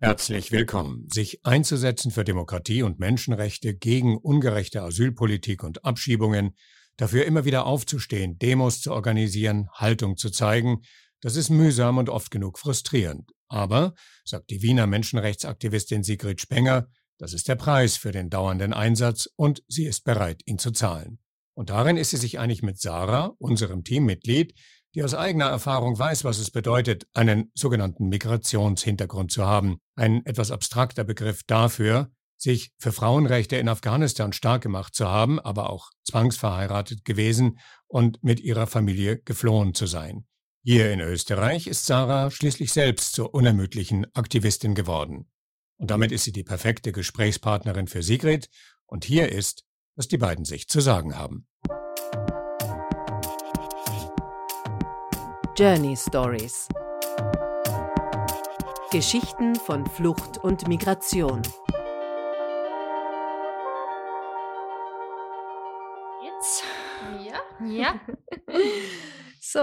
Herzlich willkommen. Sich einzusetzen für Demokratie und Menschenrechte gegen ungerechte Asylpolitik und Abschiebungen, dafür immer wieder aufzustehen, Demos zu organisieren, Haltung zu zeigen, das ist mühsam und oft genug frustrierend. Aber, sagt die Wiener Menschenrechtsaktivistin Sigrid Spenger, das ist der Preis für den dauernden Einsatz und sie ist bereit, ihn zu zahlen. Und darin ist sie sich einig mit Sarah, unserem Teammitglied, die aus eigener Erfahrung weiß, was es bedeutet, einen sogenannten Migrationshintergrund zu haben, ein etwas abstrakter Begriff dafür, sich für Frauenrechte in Afghanistan stark gemacht zu haben, aber auch zwangsverheiratet gewesen und mit ihrer Familie geflohen zu sein. Hier in Österreich ist Sarah schließlich selbst zur unermüdlichen Aktivistin geworden. Und damit ist sie die perfekte Gesprächspartnerin für Sigrid. Und hier ist, was die beiden sich zu sagen haben. Journey Stories. Geschichten von Flucht und Migration. Jetzt? Ja. Ja. So,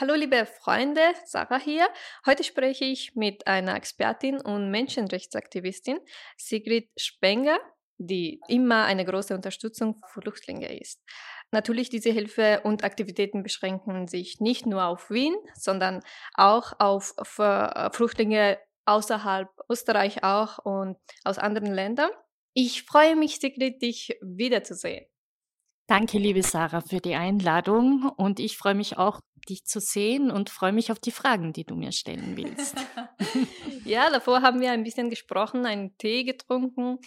hallo liebe Freunde, Sarah hier. Heute spreche ich mit einer Expertin und Menschenrechtsaktivistin, Sigrid Spenger, die immer eine große Unterstützung für Flüchtlinge ist. Natürlich, diese Hilfe und Aktivitäten beschränken sich nicht nur auf Wien, sondern auch auf äh, Flüchtlinge außerhalb Österreich auch und aus anderen Ländern. Ich freue mich, Sigrid, dich wiederzusehen. Danke, liebe Sarah, für die Einladung und ich freue mich auch, dich zu sehen und freue mich auf die Fragen, die du mir stellen willst. ja, davor haben wir ein bisschen gesprochen, einen Tee getrunken.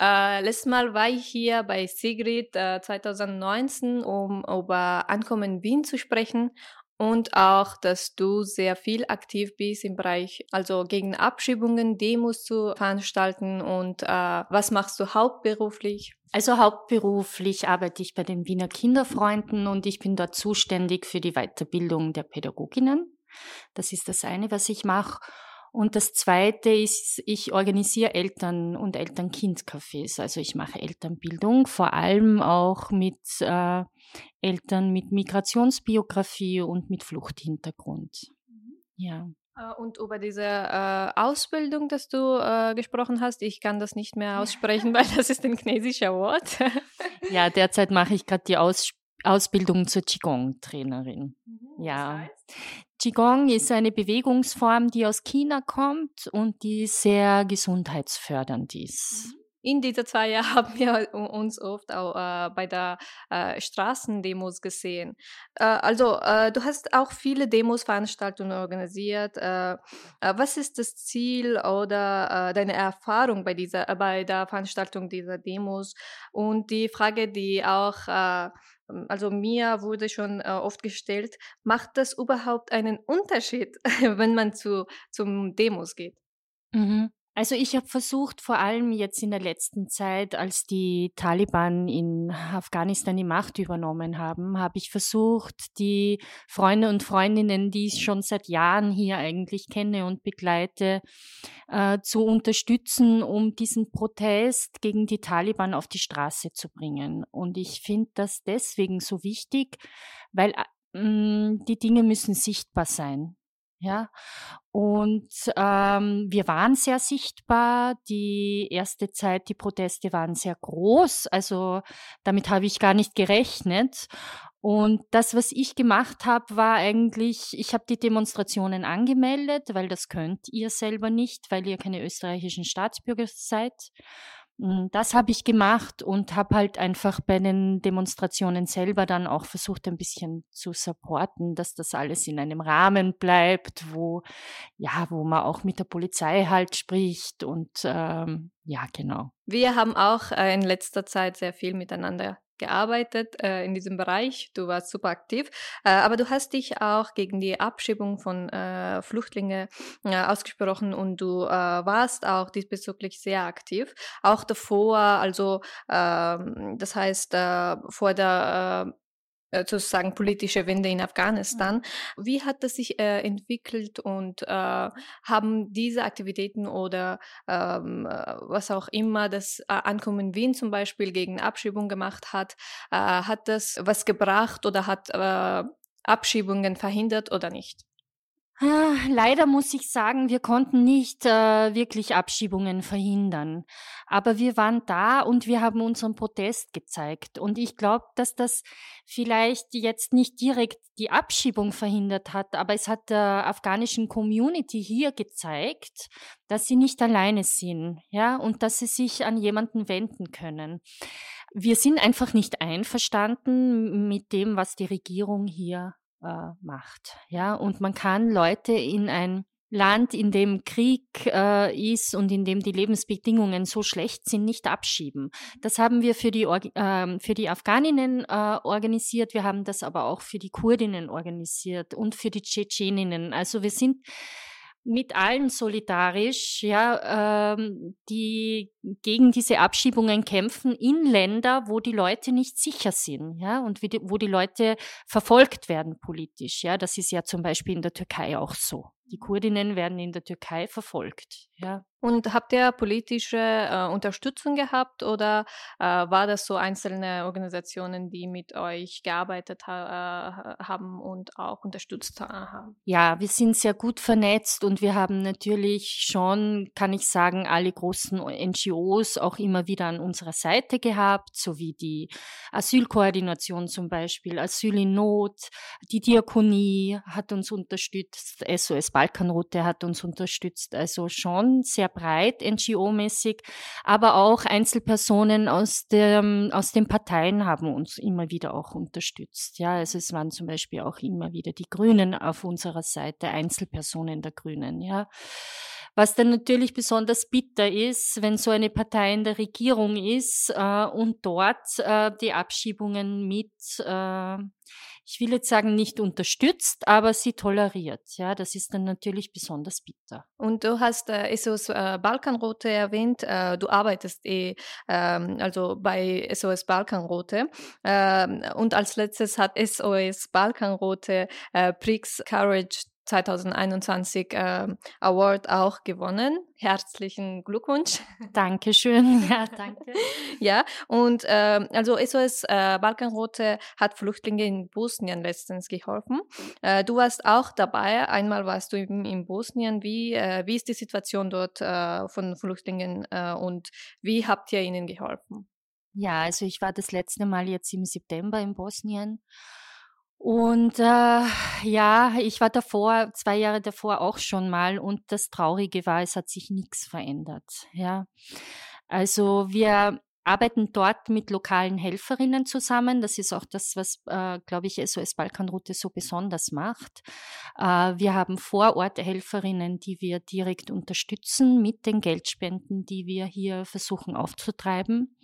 Äh, letztes Mal war ich hier bei Sigrid äh, 2019, um über Ankommen Wien zu sprechen und auch, dass du sehr viel aktiv bist im Bereich, also gegen Abschiebungen, Demos zu veranstalten und äh, was machst du hauptberuflich? Also hauptberuflich arbeite ich bei den Wiener Kinderfreunden und ich bin dort zuständig für die Weiterbildung der Pädagoginnen. Das ist das eine, was ich mache. Und das Zweite ist, ich organisiere Eltern- und Eltern-Kind-Cafés. Also ich mache Elternbildung, vor allem auch mit äh, Eltern mit Migrationsbiografie und mit Fluchthintergrund. Mhm. Ja. Äh, und über diese äh, Ausbildung, dass du äh, gesprochen hast, ich kann das nicht mehr aussprechen, weil das ist ein chinesischer Wort. ja, derzeit mache ich gerade die Aus Ausbildung zur Qigong-Trainerin. Mhm, ja. Heißt? Qigong ist eine Bewegungsform, die aus China kommt und die sehr gesundheitsfördernd ist. Mhm in dieser zwei Jahren haben wir uns oft auch äh, bei der äh, Straßendemos gesehen. Äh, also äh, du hast auch viele Demos, Veranstaltungen organisiert. Äh, äh, was ist das Ziel oder deine Erfahrung bei dieser, bei der Veranstaltung dieser Demos? Und die Frage, die auch also mir wurde schon oft gestellt, macht das überhaupt einen Unterschied, wenn man zu zum Demos geht? Mhm. Also ich habe versucht, vor allem jetzt in der letzten Zeit, als die Taliban in Afghanistan die Macht übernommen haben, habe ich versucht, die Freunde und Freundinnen, die ich schon seit Jahren hier eigentlich kenne und begleite, äh, zu unterstützen, um diesen Protest gegen die Taliban auf die Straße zu bringen. Und ich finde das deswegen so wichtig, weil äh, die Dinge müssen sichtbar sein. Ja, und ähm, wir waren sehr sichtbar. Die erste Zeit, die Proteste waren sehr groß. Also damit habe ich gar nicht gerechnet. Und das, was ich gemacht habe, war eigentlich, ich habe die Demonstrationen angemeldet, weil das könnt ihr selber nicht, weil ihr keine österreichischen Staatsbürger seid. Hm, das habe ich gemacht und habe halt einfach bei den Demonstrationen selber dann auch versucht, ein bisschen zu supporten, dass das alles in einem Rahmen bleibt, wo ja, wo man auch mit der Polizei halt spricht und ähm, ja, genau. Wir haben auch äh, in letzter Zeit sehr viel miteinander gearbeitet äh, in diesem Bereich. Du warst super aktiv, äh, aber du hast dich auch gegen die Abschiebung von äh, Flüchtlingen äh, ausgesprochen und du äh, warst auch diesbezüglich sehr aktiv. Auch davor, also ähm, das heißt äh, vor der äh, sozusagen politische Wende in Afghanistan. Wie hat das sich äh, entwickelt und äh, haben diese Aktivitäten oder ähm, äh, was auch immer das äh, Ankommen Wien zum Beispiel gegen Abschiebung gemacht hat, äh, hat das was gebracht oder hat Abschiebungen verhindert oder nicht? Ah, leider muss ich sagen, wir konnten nicht äh, wirklich Abschiebungen verhindern. Aber wir waren da und wir haben unseren Protest gezeigt. Und ich glaube, dass das vielleicht jetzt nicht direkt die Abschiebung verhindert hat, aber es hat der afghanischen Community hier gezeigt, dass sie nicht alleine sind, ja, und dass sie sich an jemanden wenden können. Wir sind einfach nicht einverstanden mit dem, was die Regierung hier äh, macht. Ja, und man kann Leute in ein Land, in dem Krieg äh, ist und in dem die Lebensbedingungen so schlecht sind, nicht abschieben. Das haben wir für die, äh, für die Afghaninnen äh, organisiert, wir haben das aber auch für die Kurdinnen organisiert und für die Tschetscheninnen. Also wir sind mit allen solidarisch, ja, ähm, die gegen diese Abschiebungen kämpfen in Länder, wo die Leute nicht sicher sind, ja, und die, wo die Leute verfolgt werden politisch, ja. Das ist ja zum Beispiel in der Türkei auch so. Die Kurdinnen werden in der Türkei verfolgt, ja. Und habt ihr politische äh, Unterstützung gehabt oder äh, war das so einzelne Organisationen, die mit euch gearbeitet ha äh, haben und auch unterstützt haben? Ja, wir sind sehr gut vernetzt und wir haben natürlich schon, kann ich sagen, alle großen NGOs auch immer wieder an unserer Seite gehabt, sowie die Asylkoordination zum Beispiel, Asyl in Not, die Diakonie hat uns unterstützt, SOS Balkanroute hat uns unterstützt, also schon sehr breit, NGO-mäßig, aber auch Einzelpersonen aus, dem, aus den Parteien haben uns immer wieder auch unterstützt. Ja, also es waren zum Beispiel auch immer wieder die Grünen auf unserer Seite, Einzelpersonen der Grünen, ja. Was dann natürlich besonders bitter ist, wenn so eine Partei in der Regierung ist äh, und dort äh, die Abschiebungen mit äh, ich will jetzt sagen, nicht unterstützt, aber sie toleriert. Ja, das ist dann natürlich besonders bitter. Und du hast äh, SOS äh, Balkanrote erwähnt. Äh, du arbeitest eh, ähm, also bei SOS Balkanrote. Ähm, und als letztes hat SOS Balkanrote äh, Prix Courage 2021 äh, Award auch gewonnen. Herzlichen Glückwunsch. Dankeschön. Ja, danke. ja, und äh, also SOS äh, Balkanrote hat Flüchtlinge in Bosnien letztens geholfen. Äh, du warst auch dabei. Einmal warst du in, in Bosnien. Wie, äh, wie ist die Situation dort äh, von Flüchtlingen äh, und wie habt ihr ihnen geholfen? Ja, also ich war das letzte Mal jetzt im September in Bosnien und äh, ja, ich war davor, zwei Jahre davor auch schon mal und das Traurige war, es hat sich nichts verändert. Ja. Also wir arbeiten dort mit lokalen Helferinnen zusammen. Das ist auch das, was, äh, glaube ich, SOS Balkanroute so besonders macht. Äh, wir haben vor Ort Helferinnen, die wir direkt unterstützen mit den Geldspenden, die wir hier versuchen aufzutreiben.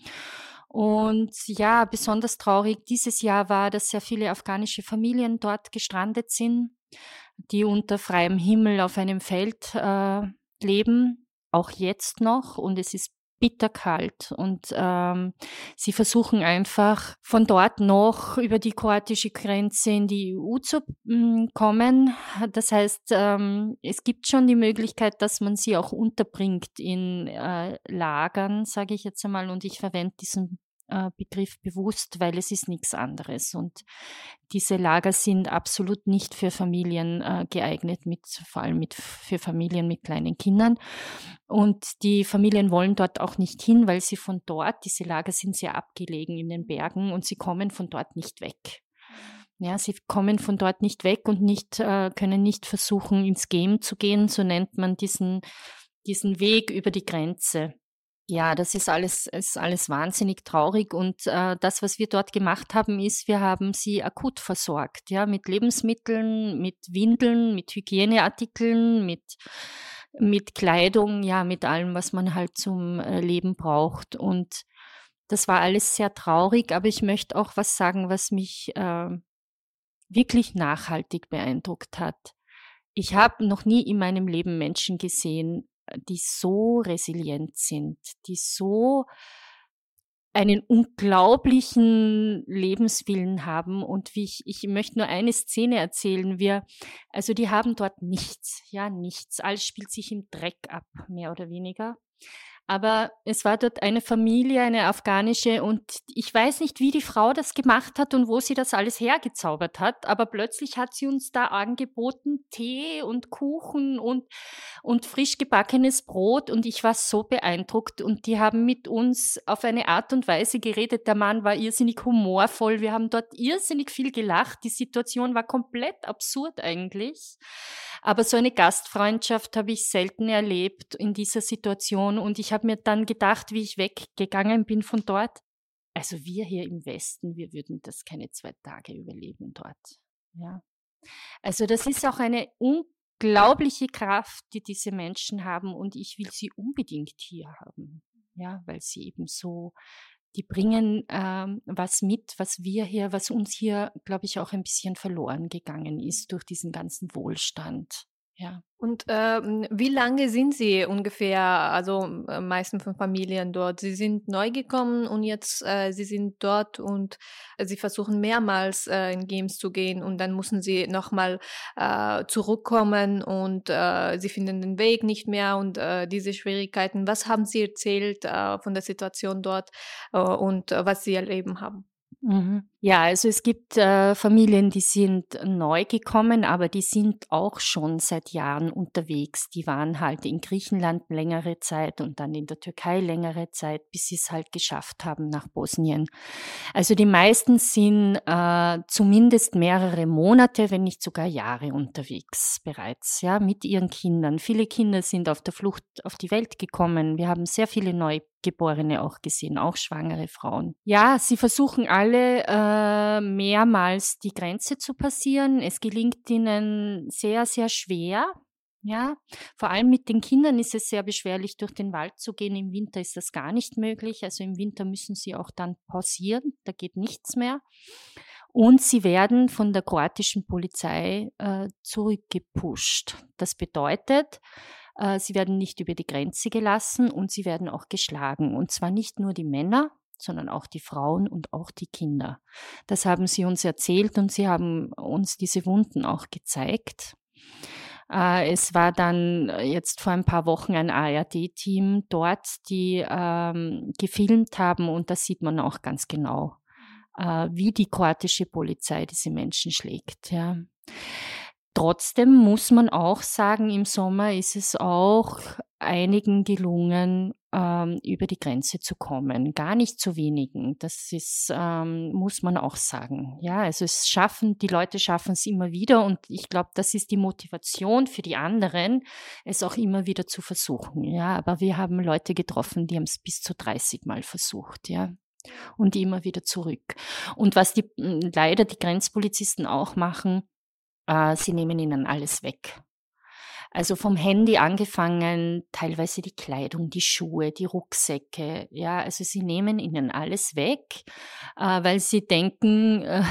Und ja, besonders traurig dieses Jahr war, dass sehr viele afghanische Familien dort gestrandet sind, die unter freiem Himmel auf einem Feld äh, leben, auch jetzt noch. Und es ist bitterkalt und ähm, sie versuchen einfach von dort noch über die kroatische Grenze in die EU zu äh, kommen. Das heißt, ähm, es gibt schon die Möglichkeit, dass man sie auch unterbringt in äh, Lagern, sage ich jetzt einmal, und ich verwende diesen Begriff bewusst, weil es ist nichts anderes. Und diese Lager sind absolut nicht für Familien äh, geeignet, mit, vor allem mit, für Familien mit kleinen Kindern. Und die Familien wollen dort auch nicht hin, weil sie von dort, diese Lager sind sehr abgelegen in den Bergen und sie kommen von dort nicht weg. Ja, sie kommen von dort nicht weg und nicht, äh, können nicht versuchen, ins Game zu gehen, so nennt man diesen, diesen Weg über die Grenze. Ja, das ist alles, ist alles wahnsinnig traurig. Und äh, das, was wir dort gemacht haben, ist, wir haben sie akut versorgt, ja, mit Lebensmitteln, mit Windeln, mit Hygieneartikeln, mit, mit Kleidung, ja, mit allem, was man halt zum äh, Leben braucht. Und das war alles sehr traurig, aber ich möchte auch was sagen, was mich äh, wirklich nachhaltig beeindruckt hat. Ich habe noch nie in meinem Leben Menschen gesehen, die so resilient sind, die so einen unglaublichen Lebenswillen haben und wie ich, ich möchte nur eine Szene erzählen. Wir, also die haben dort nichts, ja, nichts. Alles spielt sich im Dreck ab, mehr oder weniger. Aber es war dort eine Familie, eine afghanische, und ich weiß nicht, wie die Frau das gemacht hat und wo sie das alles hergezaubert hat, aber plötzlich hat sie uns da angeboten Tee und Kuchen und, und frisch gebackenes Brot und ich war so beeindruckt und die haben mit uns auf eine Art und Weise geredet. Der Mann war irrsinnig humorvoll, wir haben dort irrsinnig viel gelacht, die Situation war komplett absurd eigentlich. Aber so eine Gastfreundschaft habe ich selten erlebt in dieser Situation und ich habe mir dann gedacht, wie ich weggegangen bin von dort, also wir hier im Westen, wir würden das keine zwei Tage überleben dort. Ja. Also das ist auch eine unglaubliche Kraft, die diese Menschen haben und ich will sie unbedingt hier haben. Ja, weil sie eben so, die bringen ähm, was mit, was wir hier, was uns hier, glaube ich, auch ein bisschen verloren gegangen ist durch diesen ganzen Wohlstand. Ja. Und ähm, wie lange sind Sie ungefähr, also äh, meisten von Familien dort? Sie sind neu gekommen und jetzt äh, Sie sind dort und äh, Sie versuchen mehrmals äh, in Games zu gehen und dann müssen Sie nochmal äh, zurückkommen und äh, Sie finden den Weg nicht mehr und äh, diese Schwierigkeiten. Was haben Sie erzählt äh, von der Situation dort äh, und äh, was Sie erleben haben? Mhm. Ja, also es gibt äh, Familien, die sind neu gekommen, aber die sind auch schon seit Jahren unterwegs. Die waren halt in Griechenland längere Zeit und dann in der Türkei längere Zeit, bis sie es halt geschafft haben nach Bosnien. Also die meisten sind äh, zumindest mehrere Monate, wenn nicht sogar Jahre unterwegs bereits, ja, mit ihren Kindern. Viele Kinder sind auf der Flucht auf die Welt gekommen. Wir haben sehr viele Neugeborene auch gesehen, auch schwangere Frauen. Ja, sie versuchen alle äh, mehrmals die Grenze zu passieren. Es gelingt ihnen sehr, sehr schwer. Ja, vor allem mit den Kindern ist es sehr beschwerlich, durch den Wald zu gehen. Im Winter ist das gar nicht möglich. Also im Winter müssen sie auch dann pausieren. Da geht nichts mehr. Und sie werden von der kroatischen Polizei äh, zurückgepusht. Das bedeutet, äh, sie werden nicht über die Grenze gelassen und sie werden auch geschlagen. Und zwar nicht nur die Männer, sondern auch die Frauen und auch die Kinder. Das haben sie uns erzählt und sie haben uns diese Wunden auch gezeigt. Äh, es war dann jetzt vor ein paar Wochen ein ARD-Team dort, die ähm, gefilmt haben und da sieht man auch ganz genau, äh, wie die kroatische Polizei diese Menschen schlägt. Ja. Trotzdem muss man auch sagen, im Sommer ist es auch einigen gelungen, ähm, über die Grenze zu kommen. Gar nicht zu wenigen. Das ist, ähm, muss man auch sagen. Ja, also es schaffen, die Leute schaffen es immer wieder und ich glaube, das ist die Motivation für die anderen, es auch immer wieder zu versuchen. Ja, aber wir haben Leute getroffen, die haben es bis zu 30 Mal versucht. Ja, und immer wieder zurück. Und was die leider die Grenzpolizisten auch machen, äh, sie nehmen ihnen alles weg. Also vom Handy angefangen, teilweise die Kleidung, die Schuhe, die Rucksäcke. Ja, also sie nehmen ihnen alles weg, äh, weil sie denken, äh,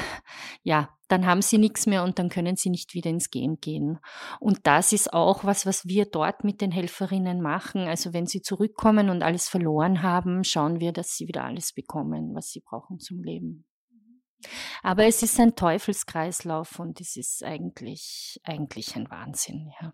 ja, dann haben sie nichts mehr und dann können sie nicht wieder ins Game gehen. Und das ist auch was, was wir dort mit den Helferinnen machen. Also wenn sie zurückkommen und alles verloren haben, schauen wir, dass sie wieder alles bekommen, was sie brauchen zum Leben. Aber es ist ein Teufelskreislauf und es ist eigentlich, eigentlich ein Wahnsinn, ja.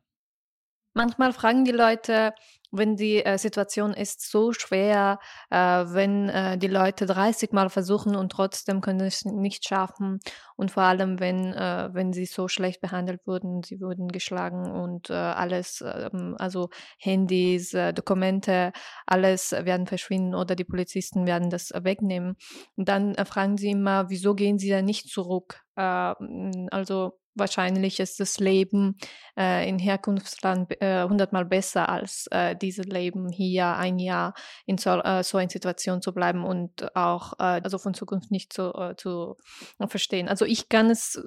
Manchmal fragen die Leute, wenn die äh, Situation ist so schwer, äh, wenn äh, die Leute 30 Mal versuchen und trotzdem können es nicht schaffen und vor allem, wenn, äh, wenn sie so schlecht behandelt wurden, sie wurden geschlagen und äh, alles, ähm, also Handys, äh, Dokumente, alles werden verschwinden oder die Polizisten werden das wegnehmen. Und dann fragen sie immer, wieso gehen sie da nicht zurück? also wahrscheinlich ist das Leben äh, in Herkunftsland äh, hundertmal besser als äh, dieses Leben hier ein Jahr in so, äh, so einer Situation zu bleiben und auch äh, also von Zukunft nicht zu, äh, zu verstehen. Also ich kann es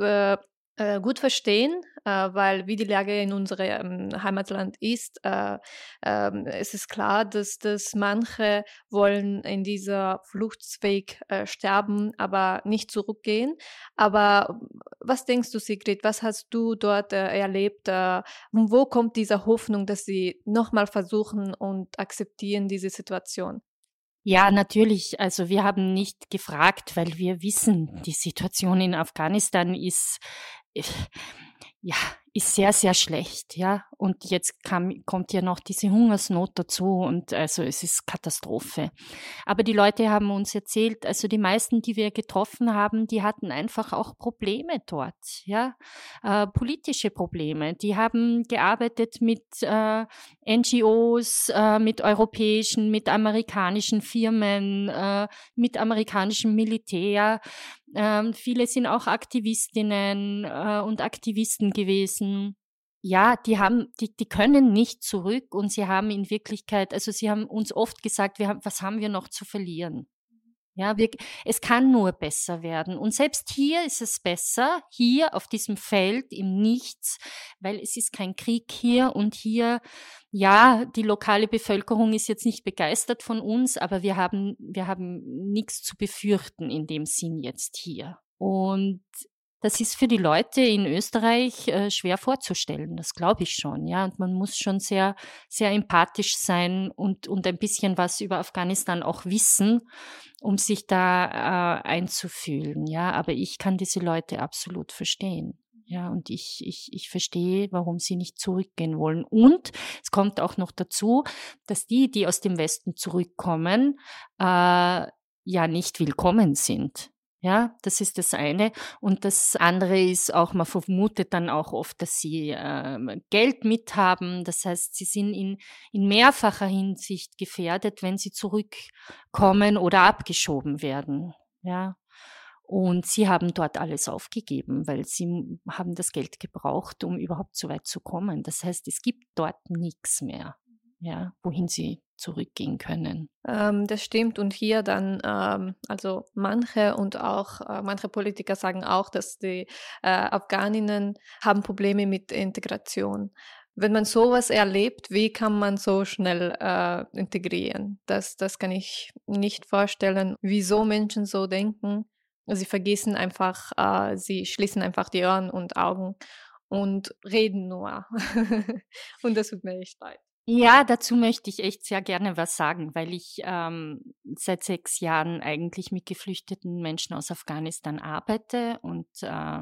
äh, gut verstehen, äh, weil wie die Lage in unserem ähm, Heimatland ist, äh, ähm, es ist klar, dass, dass manche wollen in dieser Fluchtsweg äh, sterben, aber nicht zurückgehen. Aber was denkst du, Sigrid, was hast du dort äh, erlebt? Äh, wo kommt diese Hoffnung, dass sie nochmal versuchen und akzeptieren diese Situation? Ja, natürlich. Also wir haben nicht gefragt, weil wir wissen, die Situation in Afghanistan ist ja, ist sehr, sehr schlecht, ja. Und jetzt kam, kommt ja noch diese Hungersnot dazu und also es ist Katastrophe. Aber die Leute haben uns erzählt, also die meisten, die wir getroffen haben, die hatten einfach auch Probleme dort, ja, äh, politische Probleme. Die haben gearbeitet mit äh, NGOs, äh, mit europäischen, mit amerikanischen Firmen, äh, mit amerikanischem Militär. Ähm, viele sind auch Aktivistinnen äh, und Aktivisten gewesen. Ja, die haben, die, die können nicht zurück und sie haben in Wirklichkeit, also sie haben uns oft gesagt, wir haben, was haben wir noch zu verlieren? Ja, wir, es kann nur besser werden. Und selbst hier ist es besser, hier auf diesem Feld im Nichts, weil es ist kein Krieg hier und hier, ja, die lokale Bevölkerung ist jetzt nicht begeistert von uns, aber wir haben, wir haben nichts zu befürchten in dem Sinn jetzt hier. Und das ist für die Leute in Österreich äh, schwer vorzustellen, das glaube ich schon, ja. Und man muss schon sehr, sehr empathisch sein und, und ein bisschen was über Afghanistan auch wissen, um sich da äh, einzufühlen, ja. Aber ich kann diese Leute absolut verstehen. Ja, und ich, ich, ich verstehe, warum sie nicht zurückgehen wollen. Und es kommt auch noch dazu, dass die, die aus dem Westen zurückkommen, äh, ja nicht willkommen sind. Ja, das ist das eine. Und das andere ist auch, man vermutet dann auch oft, dass sie äh, Geld mithaben. Das heißt, sie sind in, in mehrfacher Hinsicht gefährdet, wenn sie zurückkommen oder abgeschoben werden. Ja. Und sie haben dort alles aufgegeben, weil sie haben das Geld gebraucht, um überhaupt so weit zu kommen. Das heißt, es gibt dort nichts mehr, ja, wohin sie zurückgehen können. Ähm, das stimmt. Und hier dann, ähm, also manche und auch äh, manche Politiker sagen auch, dass die äh, Afghaninnen haben Probleme mit Integration. Wenn man sowas erlebt, wie kann man so schnell äh, integrieren? Das, das kann ich nicht vorstellen, wieso Menschen so denken. Sie vergessen einfach, äh, sie schließen einfach die Ohren und Augen und reden nur. und das tut mir echt leid. Ja, dazu möchte ich echt sehr gerne was sagen, weil ich ähm, seit sechs Jahren eigentlich mit geflüchteten Menschen aus Afghanistan arbeite und äh,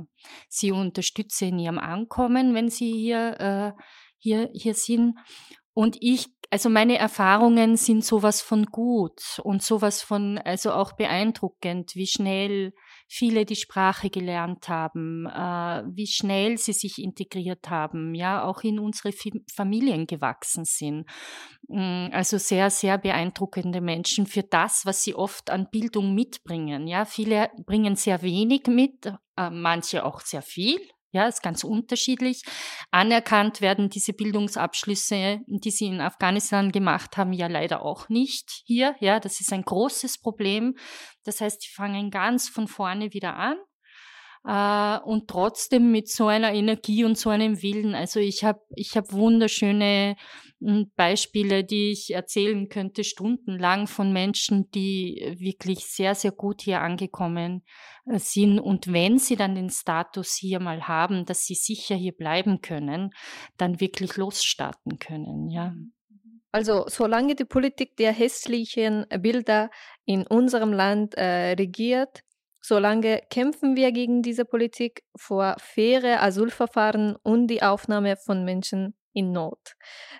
sie unterstütze in ihrem Ankommen, wenn sie hier, äh, hier, hier sind. Und ich, also meine Erfahrungen sind sowas von gut und sowas von, also auch beeindruckend, wie schnell viele die Sprache gelernt haben, äh, wie schnell sie sich integriert haben, ja, auch in unsere Familien gewachsen sind. Mm, also sehr, sehr beeindruckende Menschen für das, was sie oft an Bildung mitbringen. Ja, viele bringen sehr wenig mit, äh, manche auch sehr viel, ja, ist ganz unterschiedlich. Anerkannt werden diese Bildungsabschlüsse, die sie in Afghanistan gemacht haben, ja leider auch nicht hier. Ja, das ist ein großes Problem. Das heißt, die fangen ganz von vorne wieder an äh, und trotzdem mit so einer Energie und so einem Willen. Also ich habe ich hab wunderschöne Beispiele, die ich erzählen könnte, stundenlang von Menschen, die wirklich sehr, sehr gut hier angekommen äh, sind. Und wenn sie dann den Status hier mal haben, dass sie sicher hier bleiben können, dann wirklich losstarten können, ja. Also solange die Politik der hässlichen Bilder in unserem Land äh, regiert, Solange kämpfen wir gegen diese Politik vor faire Asylverfahren und die Aufnahme von Menschen in Not.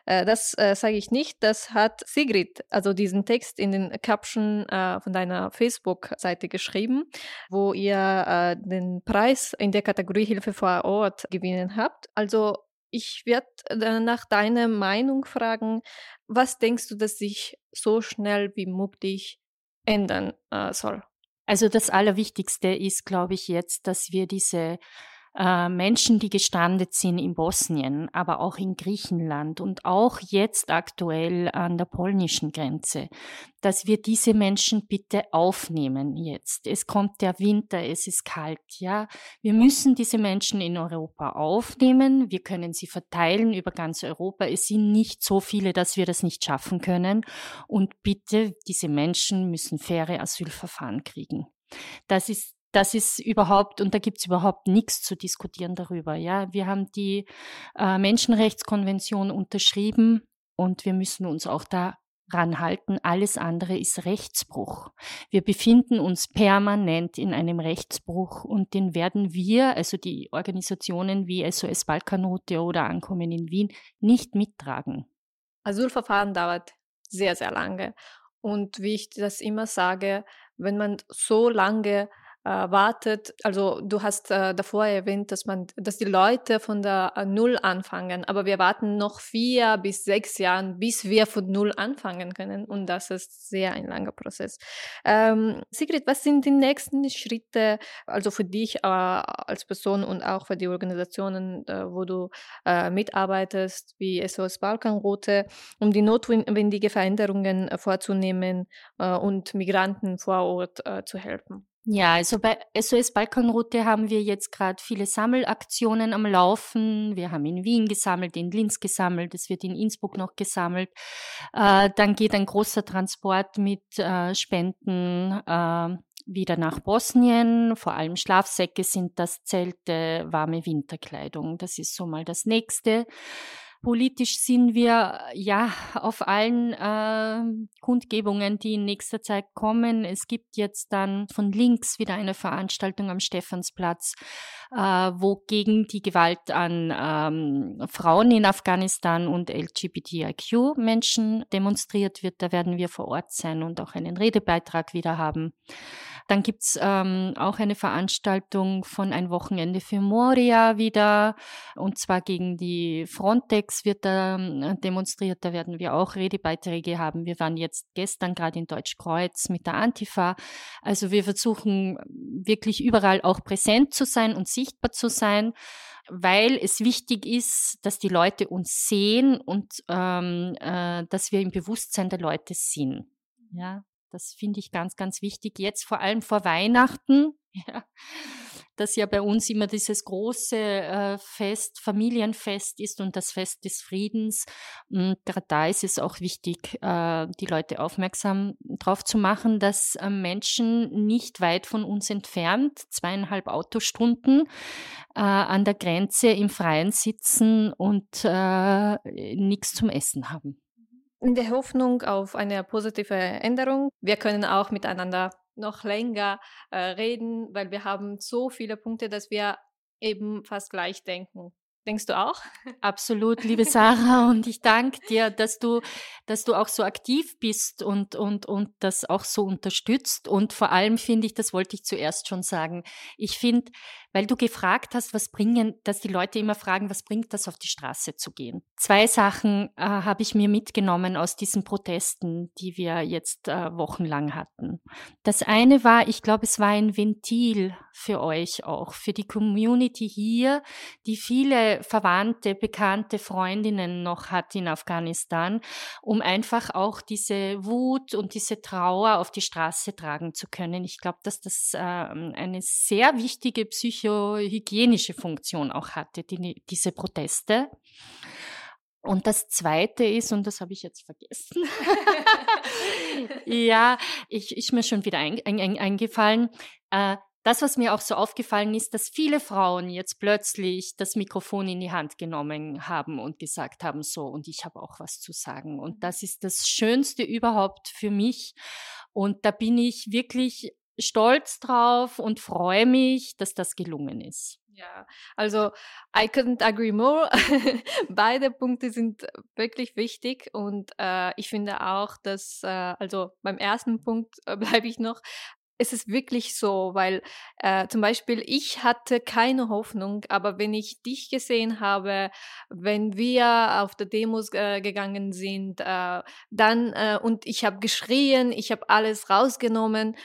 Äh, das äh, sage ich nicht, das hat Sigrid, also diesen Text in den Caption äh, von deiner Facebook-Seite geschrieben, wo ihr den Preis in der Kategorie Hilfe vor Ort gewinnen habt. Also ich werde nach deiner Meinung fragen, was denkst du, dass sich so schnell wie möglich ändern soll? Also das Allerwichtigste ist, glaube ich, jetzt, dass wir diese äh, Menschen, die gestrandet sind in Bosnien, aber auch in Griechenland und auch jetzt aktuell an der polnischen Grenze, dass wir diese Menschen bitte aufnehmen jetzt. Es kommt der Winter, es ist kalt, ja. Wir müssen diese Menschen in Europa aufnehmen. Wir können sie verteilen über ganz Europa. Es sind nicht so viele, dass wir das nicht schaffen können. Und bitte, diese Menschen müssen faire Asylverfahren kriegen. Das ist das ist überhaupt, und da gibt's überhaupt nichts zu diskutieren darüber. Ja, wir haben die äh, Menschenrechtskonvention unterschrieben und wir müssen uns auch da ranhalten. Alles andere ist Rechtsbruch. Wir befinden uns permanent in einem Rechtsbruch und den werden wir, also die Organisationen wie SOS Balkanroute oder Ankommen in Wien, nicht mittragen. Asylverfahren dauert sehr, sehr lange. Und wie ich das immer sage, wenn man so lange wartet. Also du hast äh, davor erwähnt, dass man, dass die Leute von der äh, Null anfangen, aber wir warten noch vier bis sechs Jahre, bis wir von Null anfangen können. Und das ist sehr ein langer Prozess. Ähm, Sigrid, was sind die nächsten Schritte, also für dich äh, als Person und auch für die Organisationen, äh, wo du äh, mitarbeitest, wie SOS Balkanroute, um die notwendigen Veränderungen vorzunehmen und Migranten vor Ort zu helfen? Ja, also bei SOS Balkanroute haben wir jetzt gerade viele Sammelaktionen am Laufen. Wir haben in Wien gesammelt, in Linz gesammelt, es wird in Innsbruck noch gesammelt. Äh, dann geht ein großer Transport mit äh, Spenden äh, wieder nach Bosnien. Vor allem Schlafsäcke sind das, Zelte, warme Winterkleidung. Das ist so mal das nächste. Politisch sind wir ja auf allen äh, Kundgebungen, die in nächster Zeit kommen. Es gibt jetzt dann von links wieder eine Veranstaltung am Stephansplatz, äh, wo gegen die Gewalt an ähm, Frauen in Afghanistan und LGBTIQ-Menschen demonstriert wird. Da werden wir vor Ort sein und auch einen Redebeitrag wieder haben. Dann gibt's ähm, auch eine Veranstaltung von ein Wochenende für Moria wieder, und zwar gegen die Frontex wird da äh, demonstriert. Da werden wir auch Redebeiträge haben. Wir waren jetzt gestern gerade in Deutschkreuz mit der Antifa. Also wir versuchen wirklich überall auch präsent zu sein und sichtbar zu sein weil es wichtig ist, dass die Leute uns sehen und ähm, äh, dass wir im Bewusstsein der Leute sind. Ja, das finde ich ganz, ganz wichtig. Jetzt vor allem vor Weihnachten, ja, das ja bei uns immer dieses große äh, Fest, Familienfest ist und das Fest des Friedens. Und da ist es auch wichtig, äh, die Leute aufmerksam darauf zu machen, dass äh, Menschen nicht weit von uns entfernt, zweieinhalb Autostunden, an der Grenze im Freien sitzen und nichts zum Essen haben in der Hoffnung auf eine positive Änderung. Wir können auch miteinander noch länger äh, reden, weil wir haben so viele Punkte, dass wir eben fast gleich denken. Denkst du auch? Absolut, liebe Sarah, und ich danke dir, dass du, dass du auch so aktiv bist und, und, und das auch so unterstützt. Und vor allem finde ich, das wollte ich zuerst schon sagen, ich finde, weil du gefragt hast, was bringen, dass die Leute immer fragen, was bringt das auf die Straße zu gehen. Zwei Sachen äh, habe ich mir mitgenommen aus diesen Protesten, die wir jetzt äh, wochenlang hatten. Das eine war, ich glaube, es war ein Ventil für euch auch, für die Community hier, die viele Verwandte, Bekannte, Freundinnen noch hat in Afghanistan, um einfach auch diese Wut und diese Trauer auf die Straße tragen zu können. Ich glaube, dass das äh, eine sehr wichtige Psyche psychohygienische Funktion auch hatte, die, diese Proteste. Und das Zweite ist, und das habe ich jetzt vergessen, ja, ich, ich mir schon wieder ein, ein, ein, eingefallen, äh, das, was mir auch so aufgefallen ist, dass viele Frauen jetzt plötzlich das Mikrofon in die Hand genommen haben und gesagt haben, so, und ich habe auch was zu sagen. Und das ist das Schönste überhaupt für mich. Und da bin ich wirklich stolz drauf und freue mich, dass das gelungen ist. Ja, also I couldn't agree more. Beide Punkte sind wirklich wichtig und äh, ich finde auch, dass, äh, also beim ersten Punkt äh, bleibe ich noch, es ist wirklich so, weil äh, zum Beispiel ich hatte keine Hoffnung, aber wenn ich dich gesehen habe, wenn wir auf der Demos äh, gegangen sind, äh, dann äh, und ich habe geschrien, ich habe alles rausgenommen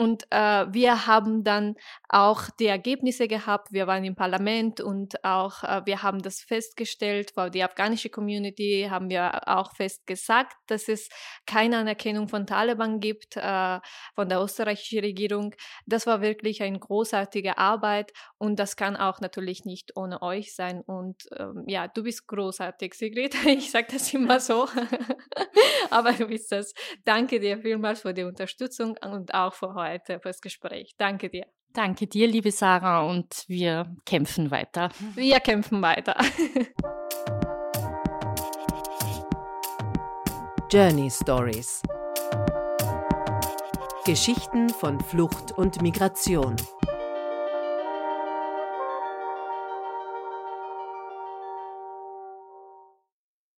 und äh, wir haben dann auch die Ergebnisse gehabt. Wir waren im Parlament und auch äh, wir haben das festgestellt, für die afghanische Community haben wir auch fest gesagt, dass es keine Anerkennung von Taliban gibt, äh, von der österreichischen Regierung. Das war wirklich eine großartige Arbeit und das kann auch natürlich nicht ohne euch sein. Und ähm, ja, du bist großartig, Sigrid. Ich sage das immer so. Aber du bist das. Danke dir vielmals für die Unterstützung und auch für heute heute fürs Gespräch. Danke dir. Danke dir, liebe Sarah, und wir kämpfen weiter. Wir kämpfen weiter. Journey Stories. Geschichten von Flucht und Migration.